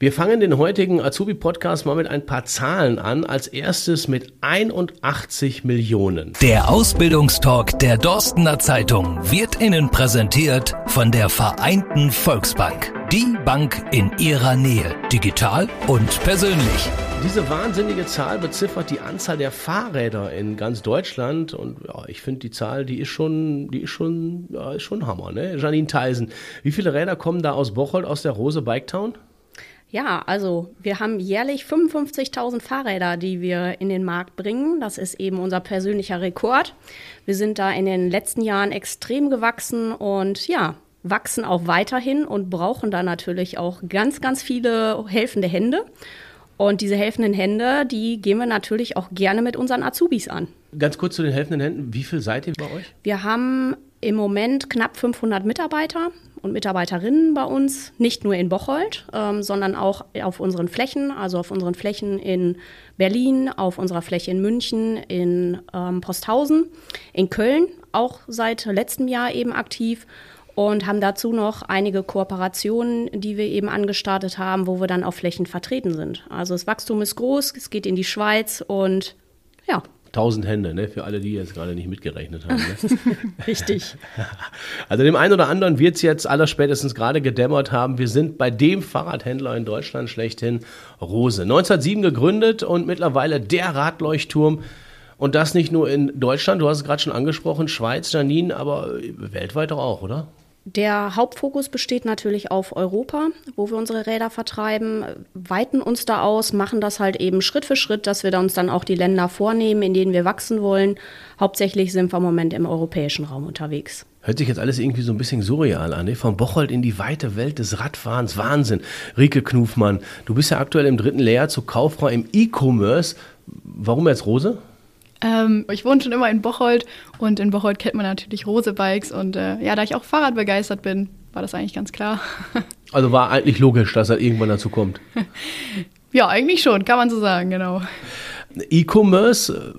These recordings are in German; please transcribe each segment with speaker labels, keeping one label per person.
Speaker 1: Wir fangen den heutigen Azubi-Podcast mal mit ein paar Zahlen an. Als erstes mit 81 Millionen.
Speaker 2: Der Ausbildungstalk der Dorstener Zeitung wird Ihnen präsentiert von der Vereinten Volksbank. Die Bank in Ihrer Nähe. Digital und persönlich.
Speaker 1: Diese wahnsinnige Zahl beziffert die Anzahl der Fahrräder in ganz Deutschland und ja, ich finde die Zahl, die ist schon, die ist schon, ja, ist schon Hammer, ne? Janine Theisen, wie viele Räder kommen da aus Bocholt, aus der Rose Bike Town?
Speaker 3: Ja, also wir haben jährlich 55.000 Fahrräder, die wir in den Markt bringen. Das ist eben unser persönlicher Rekord. Wir sind da in den letzten Jahren extrem gewachsen und ja, wachsen auch weiterhin und brauchen da natürlich auch ganz, ganz viele helfende Hände. Und diese helfenden Hände, die gehen wir natürlich auch gerne mit unseren Azubis an.
Speaker 1: Ganz kurz zu den helfenden Händen. Wie viel seid ihr bei euch?
Speaker 3: Wir haben im Moment knapp 500 Mitarbeiter und Mitarbeiterinnen bei uns, nicht nur in Bocholt, ähm, sondern auch auf unseren Flächen, also auf unseren Flächen in Berlin, auf unserer Fläche in München, in ähm, Posthausen, in Köln, auch seit letztem Jahr eben aktiv und haben dazu noch einige Kooperationen, die wir eben angestartet haben, wo wir dann auf Flächen vertreten sind. Also das Wachstum ist groß, es geht in die Schweiz und ja,
Speaker 1: Tausend Hände, ne? für alle, die jetzt gerade nicht mitgerechnet haben. Ne?
Speaker 3: Richtig.
Speaker 1: Also dem einen oder anderen wird es jetzt allerspätestens gerade gedämmert haben. Wir sind bei dem Fahrradhändler in Deutschland schlechthin, Rose. 1907 gegründet und mittlerweile der Radleuchtturm. Und das nicht nur in Deutschland, du hast es gerade schon angesprochen, Schweiz, Janine, aber weltweit doch auch, oder?
Speaker 3: Der Hauptfokus besteht natürlich auf Europa, wo wir unsere Räder vertreiben, weiten uns da aus, machen das halt eben Schritt für Schritt, dass wir uns dann auch die Länder vornehmen, in denen wir wachsen wollen. Hauptsächlich sind wir im Moment im europäischen Raum unterwegs.
Speaker 1: Hört sich jetzt alles irgendwie so ein bisschen surreal an, ne? Von Bocholt in die weite Welt des Radfahrens. Wahnsinn. Rike Knufmann, du bist ja aktuell im dritten Lehrjahr zur Kauffrau im E-Commerce. Warum jetzt Rose?
Speaker 4: Ähm, ich wohne schon immer in Bocholt und in Bocholt kennt man natürlich Rose-Bikes und äh, ja, da ich auch Fahrrad begeistert bin, war das eigentlich ganz klar.
Speaker 1: Also war eigentlich logisch, dass er irgendwann dazu kommt.
Speaker 4: ja, eigentlich schon, kann man so sagen, genau.
Speaker 1: E-Commerce,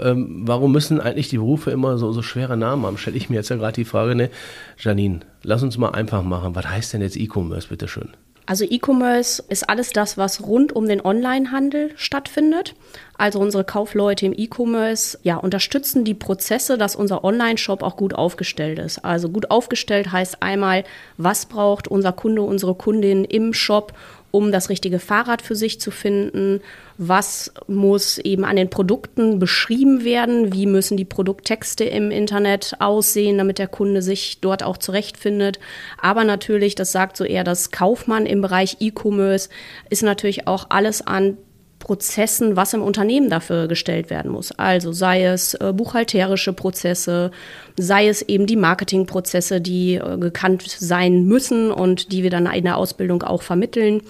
Speaker 1: ähm, warum müssen eigentlich die Berufe immer so, so schwere Namen haben? Stelle ich mir jetzt ja gerade die Frage, ne? Janine, lass uns mal einfach machen. Was heißt denn jetzt E-Commerce, bitteschön?
Speaker 3: Also E-Commerce ist alles das, was rund um den Onlinehandel stattfindet. Also unsere Kaufleute im E-Commerce ja, unterstützen die Prozesse, dass unser Online-Shop auch gut aufgestellt ist. Also gut aufgestellt heißt einmal, was braucht unser Kunde, unsere Kundin im Shop, um das richtige Fahrrad für sich zu finden? Was muss eben an den Produkten beschrieben werden? Wie müssen die Produkttexte im Internet aussehen, damit der Kunde sich dort auch zurechtfindet? Aber natürlich, das sagt so eher das Kaufmann im Bereich E-Commerce, ist natürlich auch alles an Prozessen, was im Unternehmen dafür gestellt werden muss. Also sei es äh, buchhalterische Prozesse, sei es eben die Marketingprozesse, die äh, gekannt sein müssen und die wir dann in der Ausbildung auch vermitteln.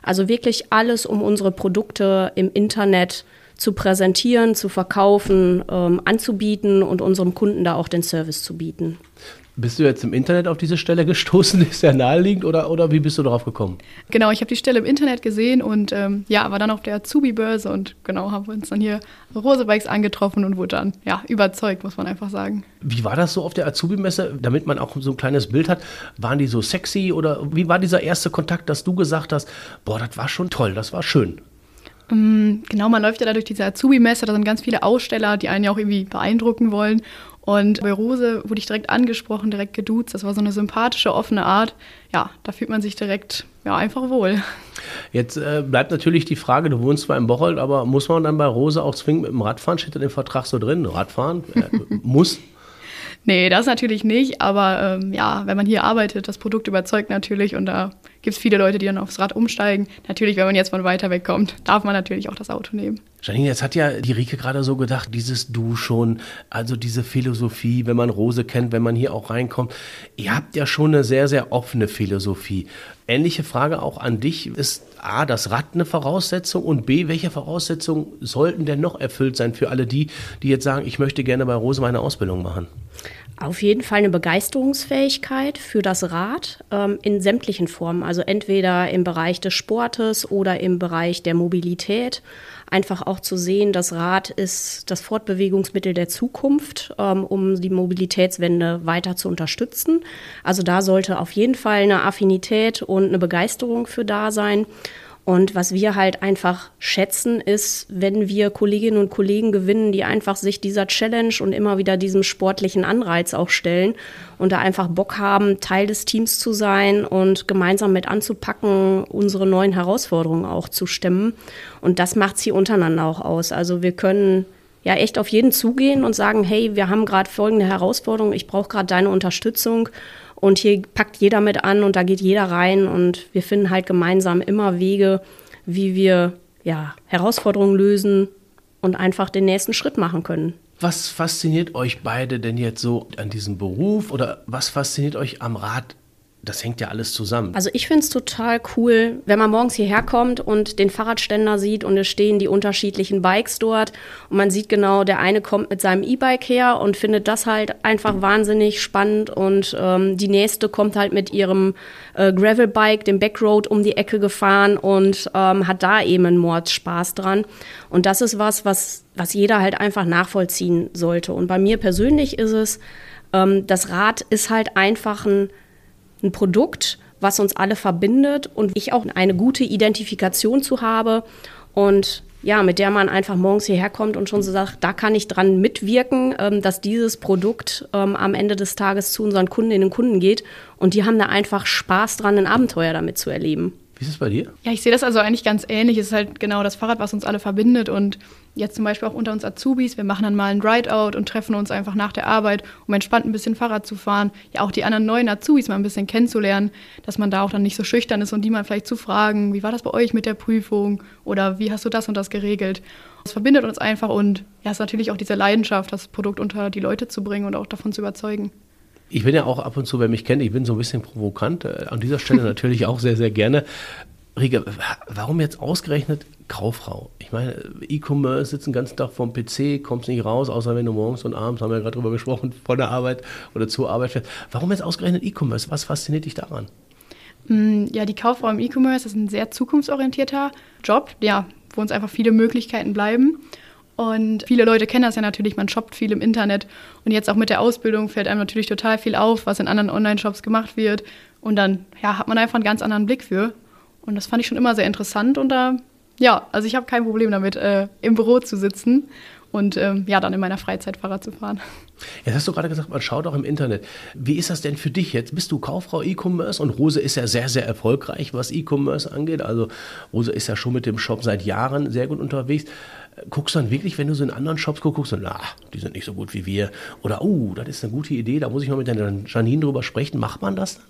Speaker 3: Also wirklich alles, um unsere Produkte im Internet zu präsentieren, zu verkaufen, ähm, anzubieten und unserem Kunden da auch den Service zu bieten.
Speaker 1: Bist du jetzt im Internet auf diese Stelle gestoßen? Ist ja naheliegend oder, oder wie bist du darauf gekommen?
Speaker 4: Genau, ich habe die Stelle im Internet gesehen und ähm, ja, war dann auf der Azubi-Börse und genau, haben wir uns dann hier Rosebikes angetroffen und wurde dann ja überzeugt, muss man einfach sagen.
Speaker 1: Wie war das so auf der Azubi-Messe, damit man auch so ein kleines Bild hat? Waren die so sexy oder wie war dieser erste Kontakt, dass du gesagt hast, boah, das war schon toll, das war schön?
Speaker 4: Ähm, genau, man läuft ja da durch diese Azubi-Messe, da sind ganz viele Aussteller, die einen ja auch irgendwie beeindrucken wollen. Und bei Rose wurde ich direkt angesprochen, direkt geduzt. Das war so eine sympathische, offene Art. Ja, da fühlt man sich direkt ja, einfach wohl.
Speaker 1: Jetzt äh, bleibt natürlich die Frage, du wohnst zwar in Bocholt, aber muss man dann bei Rose auch zwingend mit dem Radfahren? Steht da im Vertrag so drin? Radfahren? Äh, muss?
Speaker 4: Nee, das natürlich nicht, aber ähm, ja, wenn man hier arbeitet, das Produkt überzeugt natürlich und da gibt es viele Leute, die dann aufs Rad umsteigen. Natürlich, wenn man jetzt von weiter weg kommt, darf man natürlich auch das Auto nehmen.
Speaker 1: Janine, jetzt hat ja die Rike gerade so gedacht, dieses Du schon, also diese Philosophie, wenn man Rose kennt, wenn man hier auch reinkommt. Ihr habt ja schon eine sehr, sehr offene Philosophie. Ähnliche Frage auch an dich. Ist A, das Rad eine Voraussetzung und B, welche Voraussetzungen sollten denn noch erfüllt sein für alle die, die jetzt sagen, ich möchte gerne bei Rose meine Ausbildung machen?
Speaker 3: Auf jeden Fall eine Begeisterungsfähigkeit für das Rad ähm, in sämtlichen Formen, also entweder im Bereich des Sportes oder im Bereich der Mobilität. Einfach auch zu sehen, das Rad ist das Fortbewegungsmittel der Zukunft, ähm, um die Mobilitätswende weiter zu unterstützen. Also da sollte auf jeden Fall eine Affinität und eine Begeisterung für da sein. Und was wir halt einfach schätzen, ist, wenn wir Kolleginnen und Kollegen gewinnen, die einfach sich dieser Challenge und immer wieder diesem sportlichen Anreiz auch stellen und da einfach Bock haben, Teil des Teams zu sein und gemeinsam mit anzupacken, unsere neuen Herausforderungen auch zu stemmen. Und das macht sie untereinander auch aus. Also wir können ja echt auf jeden zugehen und sagen, hey, wir haben gerade folgende Herausforderung, ich brauche gerade deine Unterstützung. Und hier packt jeder mit an und da geht jeder rein und wir finden halt gemeinsam immer Wege, wie wir ja, Herausforderungen lösen und einfach den nächsten Schritt machen können.
Speaker 1: Was fasziniert euch beide denn jetzt so an diesem Beruf oder was fasziniert euch am Rad das hängt ja alles zusammen.
Speaker 3: Also ich finde es total cool, wenn man morgens hierher kommt und den Fahrradständer sieht und es stehen die unterschiedlichen Bikes dort und man sieht genau, der eine kommt mit seinem E-Bike her und findet das halt einfach wahnsinnig spannend und ähm, die nächste kommt halt mit ihrem äh, Gravelbike, dem Backroad um die Ecke gefahren und ähm, hat da eben einen Mordspaß dran. Und das ist was, was, was jeder halt einfach nachvollziehen sollte. Und bei mir persönlich ist es, ähm, das Rad ist halt einfach ein ein Produkt, was uns alle verbindet und ich auch eine gute Identifikation zu habe und ja, mit der man einfach morgens hierher kommt und schon so sagt, da kann ich dran mitwirken, ähm, dass dieses Produkt ähm, am Ende des Tages zu unseren Kundinnen und Kunden geht. Und die haben da einfach Spaß dran, ein Abenteuer damit zu erleben.
Speaker 1: Wie ist es bei dir?
Speaker 4: Ja, ich sehe das also eigentlich ganz ähnlich. Es ist halt genau das Fahrrad, was uns alle verbindet. Und jetzt zum Beispiel auch unter uns Azubis. Wir machen dann mal ein Ride-Out und treffen uns einfach nach der Arbeit, um entspannt ein bisschen Fahrrad zu fahren. Ja, auch die anderen neuen Azubis mal ein bisschen kennenzulernen, dass man da auch dann nicht so schüchtern ist und die mal vielleicht zu fragen, wie war das bei euch mit der Prüfung oder wie hast du das und das geregelt. Das verbindet uns einfach und ja, es ist natürlich auch diese Leidenschaft, das Produkt unter die Leute zu bringen und auch davon zu überzeugen.
Speaker 1: Ich bin ja auch ab und zu, wer mich kennt, ich bin so ein bisschen provokant. Äh, an dieser Stelle natürlich auch sehr, sehr gerne. Rieke, warum jetzt ausgerechnet Kauffrau? Ich meine, E-Commerce sitzt den ganzen Tag vorm PC, kommst nicht raus, außer wenn du morgens und abends, haben wir ja gerade drüber gesprochen, von der Arbeit oder zur Arbeit fährst. Warum jetzt ausgerechnet E-Commerce? Was fasziniert dich daran?
Speaker 4: Mm, ja, die Kauffrau im E-Commerce ist ein sehr zukunftsorientierter Job, ja, wo uns einfach viele Möglichkeiten bleiben. Und viele Leute kennen das ja natürlich, man shoppt viel im Internet. Und jetzt auch mit der Ausbildung fällt einem natürlich total viel auf, was in anderen Online-Shops gemacht wird. Und dann ja, hat man einfach einen ganz anderen Blick für. Und das fand ich schon immer sehr interessant. Und da, ja, also ich habe kein Problem damit, äh, im Büro zu sitzen und ähm, ja, dann in meiner Freizeit Fahrrad zu fahren.
Speaker 1: Jetzt hast du gerade gesagt, man schaut auch im Internet. Wie ist das denn für dich jetzt? Bist du Kauffrau E-Commerce und Rose ist ja sehr, sehr erfolgreich, was E-Commerce angeht. Also Rose ist ja schon mit dem Shop seit Jahren sehr gut unterwegs guckst du dann wirklich, wenn du so in anderen Shops guckst, guckst du, na, die sind nicht so gut wie wir. Oder, oh, das ist eine gute Idee, da muss ich mal mit der Janine drüber sprechen. Macht man das dann?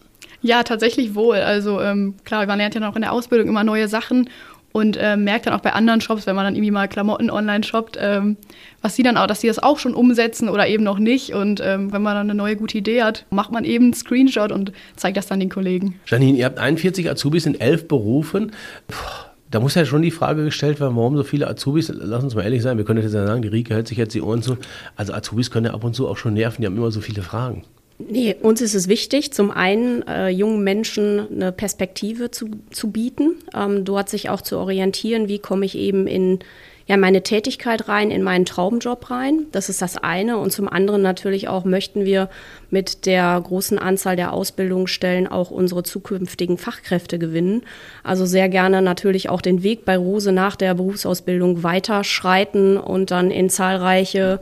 Speaker 4: Ja, tatsächlich wohl. Also ähm, klar, man lernt ja noch in der Ausbildung immer neue Sachen und äh, merkt dann auch bei anderen Shops, wenn man dann irgendwie mal Klamotten online shoppt, ähm, was sie dann auch, dass sie das auch schon umsetzen oder eben noch nicht. Und ähm, wenn man dann eine neue gute Idee hat, macht man eben einen Screenshot und zeigt das dann den Kollegen.
Speaker 1: Janine, ihr habt 41 Azubis in elf Berufen. Puh da muss ja schon die Frage gestellt werden, warum so viele Azubis, lass uns mal ehrlich sein, wir können jetzt ja sagen, die Rike hält sich jetzt die Ohren zu. Also Azubis können ja ab und zu auch schon nerven, die haben immer so viele Fragen.
Speaker 3: Nee, uns ist es wichtig, zum einen äh, jungen Menschen eine Perspektive zu, zu bieten, ähm, dort sich auch zu orientieren, wie komme ich eben in ja, meine Tätigkeit rein, in meinen Traumjob rein. Das ist das eine. Und zum anderen natürlich auch möchten wir mit der großen Anzahl der Ausbildungsstellen auch unsere zukünftigen Fachkräfte gewinnen. Also sehr gerne natürlich auch den Weg bei Rose nach der Berufsausbildung weiterschreiten und dann in zahlreiche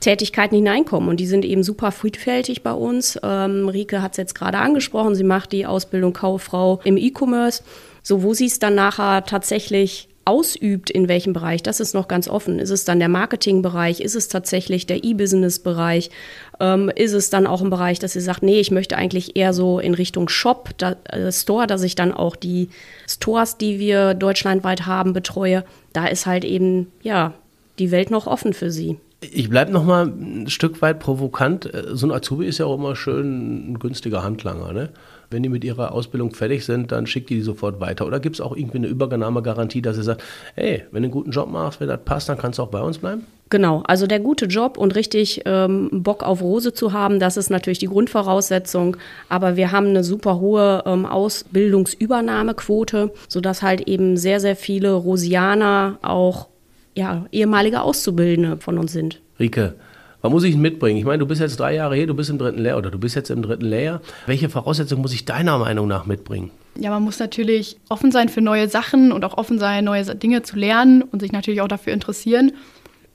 Speaker 3: Tätigkeiten hineinkommen. Und die sind eben super vielfältig bei uns. Ähm, Rike hat es jetzt gerade angesprochen, sie macht die Ausbildung Kauffrau im E-Commerce. So, wo sie es dann nachher tatsächlich ausübt, in welchem Bereich, das ist noch ganz offen. Ist es dann der Marketingbereich? Ist es tatsächlich der E-Business-Bereich? Ähm, ist es dann auch ein Bereich, dass sie sagt, nee, ich möchte eigentlich eher so in Richtung Shop, da, äh, Store, dass ich dann auch die Stores, die wir deutschlandweit haben, betreue. Da ist halt eben, ja, die Welt noch offen für sie.
Speaker 1: Ich bleibe noch mal ein Stück weit provokant. So ein Azubi ist ja auch immer schön ein günstiger Handlanger, ne? wenn die mit ihrer Ausbildung fertig sind, dann schickt die die sofort weiter. Oder gibt es auch irgendwie eine Übernahmegarantie, dass ihr sagt, hey, wenn du einen guten Job machst, wenn das passt, dann kannst du auch bei uns bleiben?
Speaker 3: Genau, also der gute Job und richtig ähm, Bock auf Rose zu haben, das ist natürlich die Grundvoraussetzung. Aber wir haben eine super hohe ähm, Ausbildungsübernahmequote, sodass halt eben sehr, sehr viele Rosianer auch ja, ehemalige Auszubildende von uns sind.
Speaker 1: Rike, was muss ich mitbringen? Ich meine, du bist jetzt drei Jahre hier, du bist im dritten Lehrjahr oder du bist jetzt im dritten Lehrjahr. Welche Voraussetzungen muss ich deiner Meinung nach mitbringen?
Speaker 4: Ja, man muss natürlich offen sein für neue Sachen und auch offen sein, neue Dinge zu lernen und sich natürlich auch dafür interessieren.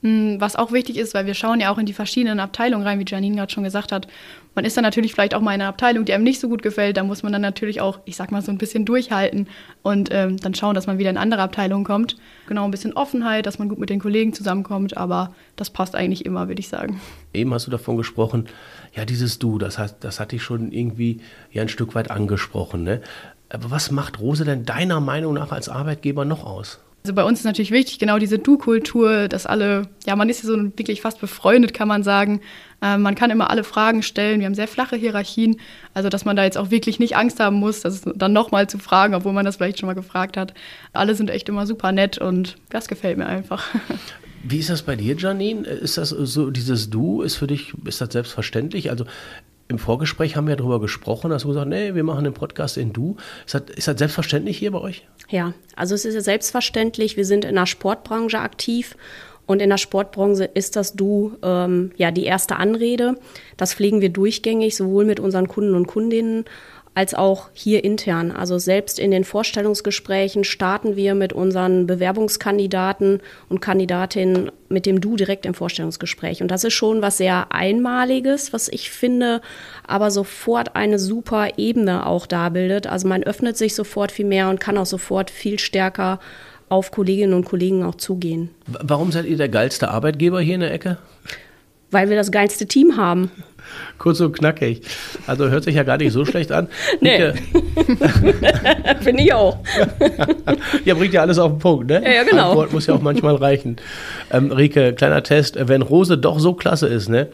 Speaker 4: Hm, was auch wichtig ist, weil wir schauen ja auch in die verschiedenen Abteilungen rein, wie Janine gerade schon gesagt hat. Man ist dann natürlich vielleicht auch mal in einer Abteilung, die einem nicht so gut gefällt. Da muss man dann natürlich auch, ich sag mal, so ein bisschen durchhalten und ähm, dann schauen, dass man wieder in andere Abteilungen kommt. Genau, ein bisschen Offenheit, dass man gut mit den Kollegen zusammenkommt, aber das passt eigentlich immer, würde ich sagen.
Speaker 1: Eben hast du davon gesprochen, ja, dieses Du, das, heißt, das hatte ich schon irgendwie ja ein Stück weit angesprochen. Ne? Aber was macht Rose denn deiner Meinung nach als Arbeitgeber noch aus?
Speaker 4: Also bei uns ist natürlich wichtig, genau diese Du-Kultur, dass alle, ja, man ist ja so wirklich fast befreundet, kann man sagen. Ähm, man kann immer alle Fragen stellen. Wir haben sehr flache Hierarchien, also dass man da jetzt auch wirklich nicht Angst haben muss, das dann nochmal zu fragen, obwohl man das vielleicht schon mal gefragt hat. Alle sind echt immer super nett und das gefällt mir einfach.
Speaker 1: Wie ist das bei dir, Janine? Ist das so, dieses Du, ist für dich, ist das selbstverständlich? Also im Vorgespräch haben wir darüber gesprochen, hast du gesagt, nee, wir machen den Podcast in Du. Ist das, ist das selbstverständlich hier bei euch?
Speaker 3: Ja, also es ist ja selbstverständlich, wir sind in der Sportbranche aktiv und in der Sportbranche ist das Du ähm, ja die erste Anrede. Das pflegen wir durchgängig, sowohl mit unseren Kunden und Kundinnen als auch hier intern. Also selbst in den Vorstellungsgesprächen starten wir mit unseren Bewerbungskandidaten und Kandidatinnen mit dem Du direkt im Vorstellungsgespräch. Und das ist schon was sehr Einmaliges, was ich finde, aber sofort eine super Ebene auch da bildet. Also man öffnet sich sofort viel mehr und kann auch sofort viel stärker auf Kolleginnen und Kollegen auch zugehen.
Speaker 1: Warum seid ihr der geilste Arbeitgeber hier in der Ecke?
Speaker 3: Weil wir das geilste Team haben.
Speaker 1: Kurz und knackig. Also hört sich ja gar nicht so schlecht an.
Speaker 3: Nee. Finde ich auch.
Speaker 1: ja, bringt ja alles auf den Punkt, ne?
Speaker 3: Ja, ja genau.
Speaker 1: Antwort muss ja auch manchmal reichen. Ähm, Rike, kleiner Test. Wenn Rose doch so klasse ist, ne?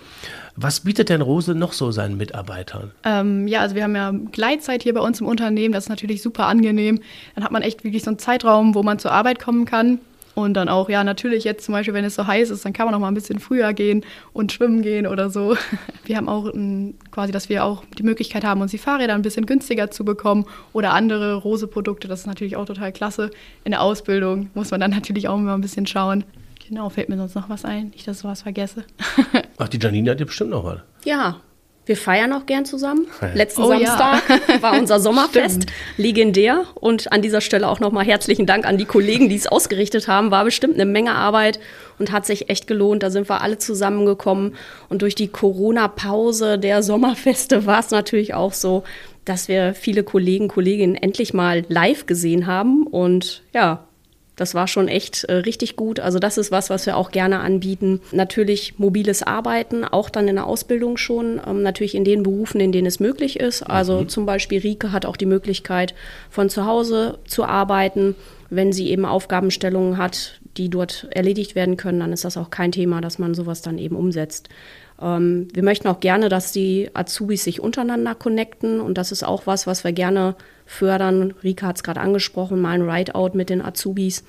Speaker 1: Was bietet denn Rose noch so seinen Mitarbeitern?
Speaker 4: Ähm, ja, also wir haben ja Gleitzeit hier bei uns im Unternehmen. Das ist natürlich super angenehm. Dann hat man echt wirklich so einen Zeitraum, wo man zur Arbeit kommen kann. Und dann auch, ja, natürlich jetzt zum Beispiel, wenn es so heiß ist, dann kann man auch mal ein bisschen früher gehen und schwimmen gehen oder so. Wir haben auch ein, quasi, dass wir auch die Möglichkeit haben, uns die Fahrräder ein bisschen günstiger zu bekommen oder andere Rose-Produkte. Das ist natürlich auch total klasse. In der Ausbildung muss man dann natürlich auch immer ein bisschen schauen. Genau, fällt mir sonst noch was ein, nicht, dass ich sowas vergesse.
Speaker 1: Ach, die Janine hat ja bestimmt noch was.
Speaker 3: Ja, wir feiern auch gern zusammen. Letzten oh, Samstag ja. war unser Sommerfest legendär. Und an dieser Stelle auch nochmal herzlichen Dank an die Kollegen, die es ausgerichtet haben. War bestimmt eine Menge Arbeit und hat sich echt gelohnt. Da sind wir alle zusammengekommen. Und durch die Corona-Pause der Sommerfeste war es natürlich auch so, dass wir viele Kollegen, Kolleginnen endlich mal live gesehen haben. Und ja, das war schon echt äh, richtig gut. Also das ist was, was wir auch gerne anbieten. Natürlich mobiles Arbeiten, auch dann in der Ausbildung schon. Ähm, natürlich in den Berufen, in denen es möglich ist. Also mhm. zum Beispiel Rike hat auch die Möglichkeit, von zu Hause zu arbeiten. Wenn sie eben Aufgabenstellungen hat, die dort erledigt werden können, dann ist das auch kein Thema, dass man sowas dann eben umsetzt. Ähm, wir möchten auch gerne, dass die Azubis sich untereinander connecten und das ist auch was, was wir gerne fördern. Rika hat es gerade angesprochen, mal ein Ride-Out mit den Azubis.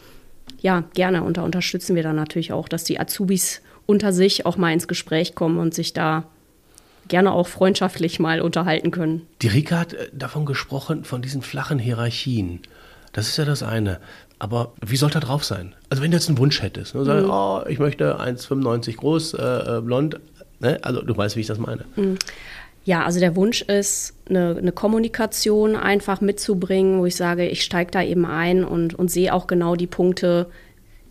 Speaker 3: Ja, gerne und da unterstützen wir dann natürlich auch, dass die Azubis unter sich auch mal ins Gespräch kommen und sich da gerne auch freundschaftlich mal unterhalten können.
Speaker 1: Die Rika hat äh, davon gesprochen, von diesen flachen Hierarchien. Das ist ja das eine. Aber wie soll da drauf sein? Also wenn du jetzt einen Wunsch hättest, ne, sag, mhm. oh, ich möchte 1,95 groß, äh, äh, blond, Ne? Also du weißt, wie ich das meine. Mhm.
Speaker 3: Ja, also der Wunsch ist, eine, eine, Kommunikation einfach mitzubringen, wo ich sage, ich steige da eben ein und, und sehe auch genau die Punkte,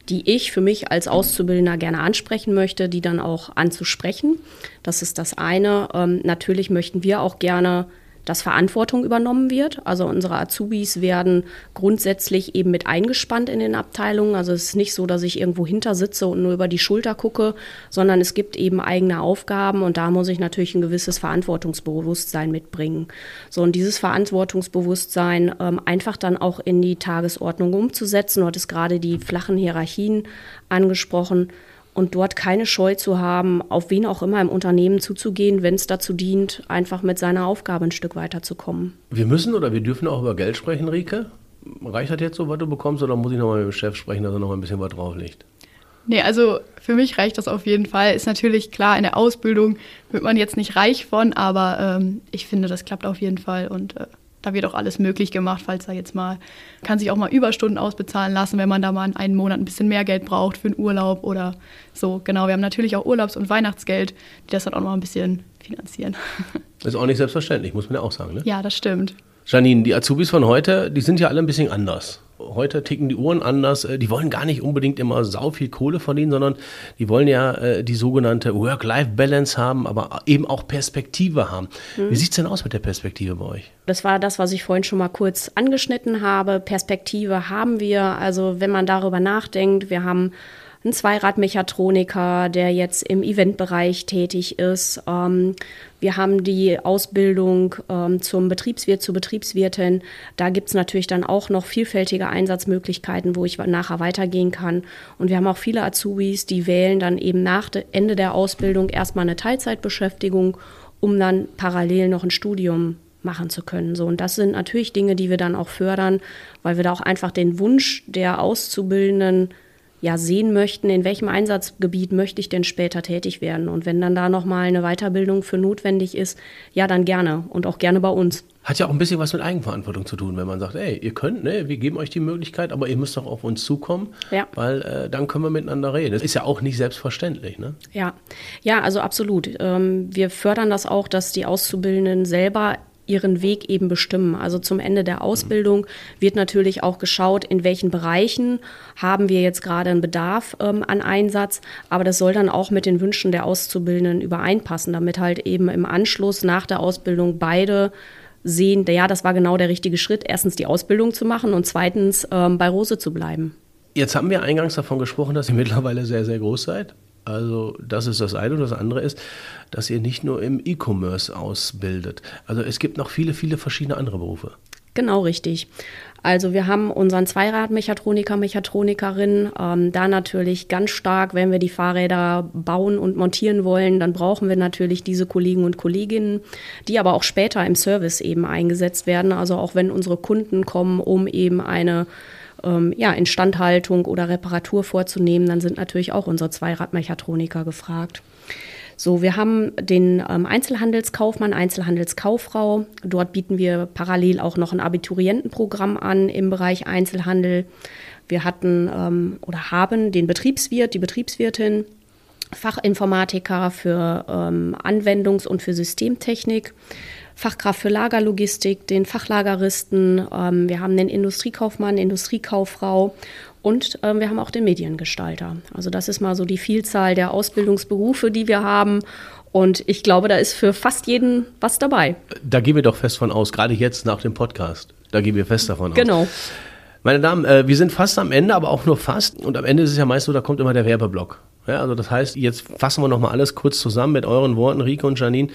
Speaker 3: die ich für mich als Auszubildender gerne ansprechen möchte, die dann auch anzusprechen. Das ist das eine. Ähm, natürlich möchten wir auch gerne dass Verantwortung übernommen wird. Also unsere Azubis werden grundsätzlich eben mit eingespannt in den Abteilungen. Also es ist nicht so, dass ich irgendwo hinter sitze und nur über die Schulter gucke, sondern es gibt eben eigene Aufgaben und da muss ich natürlich ein gewisses Verantwortungsbewusstsein mitbringen. So und dieses Verantwortungsbewusstsein ähm, einfach dann auch in die Tagesordnung umzusetzen. Du hattest gerade die flachen Hierarchien angesprochen und dort keine Scheu zu haben, auf wen auch immer im Unternehmen zuzugehen, wenn es dazu dient, einfach mit seiner Aufgabe ein Stück weiterzukommen.
Speaker 1: Wir müssen oder wir dürfen auch über Geld sprechen, Rike. Reicht das jetzt so, was du bekommst, oder muss ich nochmal mit dem Chef sprechen, dass er noch ein bisschen was drauflegt?
Speaker 4: Nee, also für mich reicht das auf jeden Fall. Ist natürlich klar, in der Ausbildung wird man jetzt nicht reich von, aber ähm, ich finde, das klappt auf jeden Fall und äh, da wird auch alles möglich gemacht, falls da jetzt mal, kann sich auch mal Überstunden ausbezahlen lassen, wenn man da mal einen Monat ein bisschen mehr Geld braucht für einen Urlaub oder so. Genau, wir haben natürlich auch Urlaubs- und Weihnachtsgeld, die das dann auch noch ein bisschen finanzieren.
Speaker 1: Ist auch nicht selbstverständlich, muss man ja auch sagen, ne?
Speaker 4: Ja, das stimmt.
Speaker 1: Janine, die Azubis von heute, die sind ja alle ein bisschen anders. Heute ticken die Uhren anders. Äh, die wollen gar nicht unbedingt immer sau viel Kohle verdienen, sondern die wollen ja äh, die sogenannte Work-Life-Balance haben, aber eben auch Perspektive haben. Mhm. Wie sieht es denn aus mit der Perspektive bei euch?
Speaker 3: Das war das, was ich vorhin schon mal kurz angeschnitten habe. Perspektive haben wir. Also wenn man darüber nachdenkt, wir haben ein Zweiradmechatroniker, der jetzt im Eventbereich tätig ist. Ähm, wir haben die Ausbildung ähm, zum Betriebswirt, zur Betriebswirtin. Da gibt es natürlich dann auch noch vielfältige Einsatzmöglichkeiten, wo ich nachher weitergehen kann. Und wir haben auch viele Azubis, die wählen dann eben nach Ende der Ausbildung erstmal eine Teilzeitbeschäftigung, um dann parallel noch ein Studium machen zu können. So, und das sind natürlich Dinge, die wir dann auch fördern, weil wir da auch einfach den Wunsch der Auszubildenden ja sehen möchten, in welchem Einsatzgebiet möchte ich denn später tätig werden. Und wenn dann da nochmal eine Weiterbildung für notwendig ist, ja, dann gerne und auch gerne bei uns.
Speaker 1: Hat ja auch ein bisschen was mit Eigenverantwortung zu tun, wenn man sagt, ey, ihr könnt, ne, wir geben euch die Möglichkeit, aber ihr müsst doch auf uns zukommen, ja. weil äh, dann können wir miteinander reden. Das ist ja auch nicht selbstverständlich, ne?
Speaker 3: Ja, ja, also absolut. Ähm, wir fördern das auch, dass die Auszubildenden selber ihren Weg eben bestimmen. Also zum Ende der Ausbildung wird natürlich auch geschaut, in welchen Bereichen haben wir jetzt gerade einen Bedarf ähm, an Einsatz, aber das soll dann auch mit den Wünschen der Auszubildenden übereinpassen, damit halt eben im Anschluss nach der Ausbildung beide sehen, ja, das war genau der richtige Schritt, erstens die Ausbildung zu machen und zweitens ähm, bei Rose zu bleiben.
Speaker 1: Jetzt haben wir eingangs davon gesprochen, dass ihr mittlerweile sehr, sehr groß seid. Also das ist das eine und das andere ist, dass ihr nicht nur im E-Commerce ausbildet. Also es gibt noch viele, viele verschiedene andere Berufe.
Speaker 3: Genau richtig. Also wir haben unseren Zweiradmechatroniker, Mechatronikerin, ähm, da natürlich ganz stark, wenn wir die Fahrräder bauen und montieren wollen, dann brauchen wir natürlich diese Kollegen und Kolleginnen, die aber auch später im Service eben eingesetzt werden. Also auch wenn unsere Kunden kommen, um eben eine ähm, ja, Instandhaltung oder Reparatur vorzunehmen, dann sind natürlich auch unsere Zweiradmechatroniker gefragt. So, wir haben den ähm, Einzelhandelskaufmann, Einzelhandelskauffrau. Dort bieten wir parallel auch noch ein Abiturientenprogramm an im Bereich Einzelhandel. Wir hatten ähm, oder haben den Betriebswirt, die Betriebswirtin, Fachinformatiker für ähm, Anwendungs- und für Systemtechnik. Fachkraft für Lagerlogistik, den Fachlageristen, ähm, wir haben den Industriekaufmann, Industriekauffrau und ähm, wir haben auch den Mediengestalter. Also das ist mal so die Vielzahl der Ausbildungsberufe, die wir haben. Und ich glaube, da ist für fast jeden was dabei.
Speaker 1: Da gehen wir doch fest von aus, gerade jetzt nach dem Podcast. Da gehen wir fest davon
Speaker 3: genau. aus.
Speaker 1: Genau. Meine Damen, äh, wir sind fast am Ende, aber auch nur fast. Und am Ende ist es ja meist so, da kommt immer der Werbeblock. Ja, also das heißt, jetzt fassen wir nochmal alles kurz zusammen mit euren Worten, Rike und Janine.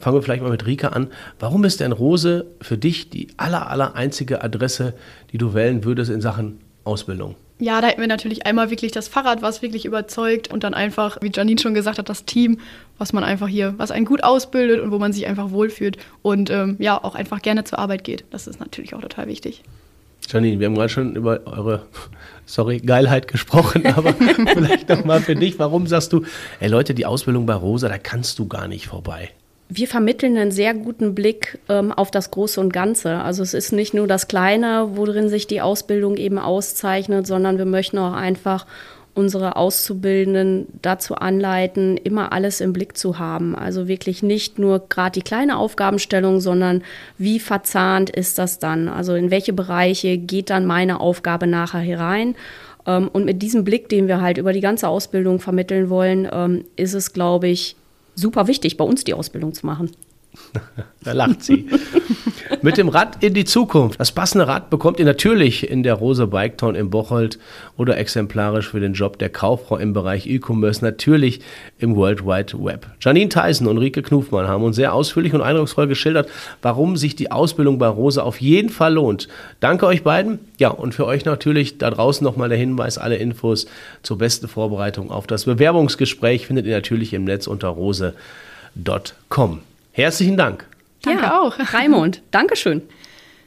Speaker 1: Fangen wir vielleicht mal mit Rike an. Warum ist denn Rose für dich die aller, aller einzige Adresse, die du wählen würdest in Sachen Ausbildung?
Speaker 4: Ja, da hätten wir natürlich einmal wirklich das Fahrrad, was wirklich überzeugt und dann einfach, wie Janine schon gesagt hat, das Team, was man einfach hier, was einen gut ausbildet und wo man sich einfach wohlfühlt und ähm, ja, auch einfach gerne zur Arbeit geht. Das ist natürlich auch total wichtig.
Speaker 1: Janine, wir haben gerade schon über eure, sorry, Geilheit gesprochen, aber vielleicht nochmal für dich. Warum sagst du, ey Leute, die Ausbildung bei Rosa, da kannst du gar nicht vorbei?
Speaker 3: Wir vermitteln einen sehr guten Blick ähm, auf das Große und Ganze. Also es ist nicht nur das Kleine, worin sich die Ausbildung eben auszeichnet, sondern wir möchten auch einfach unsere Auszubildenden dazu anleiten, immer alles im Blick zu haben. Also wirklich nicht nur gerade die kleine Aufgabenstellung, sondern wie verzahnt ist das dann? Also in welche Bereiche geht dann meine Aufgabe nachher herein? Ähm, und mit diesem Blick, den wir halt über die ganze Ausbildung vermitteln wollen, ähm, ist es, glaube ich, super wichtig, bei uns die Ausbildung zu machen.
Speaker 1: Da lacht sie. Mit dem Rad in die Zukunft. Das passende Rad bekommt ihr natürlich in der Rose Bike Town in Bocholt oder exemplarisch für den Job der Kauffrau im Bereich E-Commerce natürlich im World Wide Web. Janine Theisen und Rike Knufmann haben uns sehr ausführlich und eindrucksvoll geschildert, warum sich die Ausbildung bei Rose auf jeden Fall lohnt. Danke euch beiden. Ja, und für euch natürlich da draußen nochmal der Hinweis, alle Infos zur besten Vorbereitung auf das Bewerbungsgespräch findet ihr natürlich im Netz unter rose.com. Herzlichen Dank.
Speaker 3: Danke ja, auch. Raimund, Dankeschön.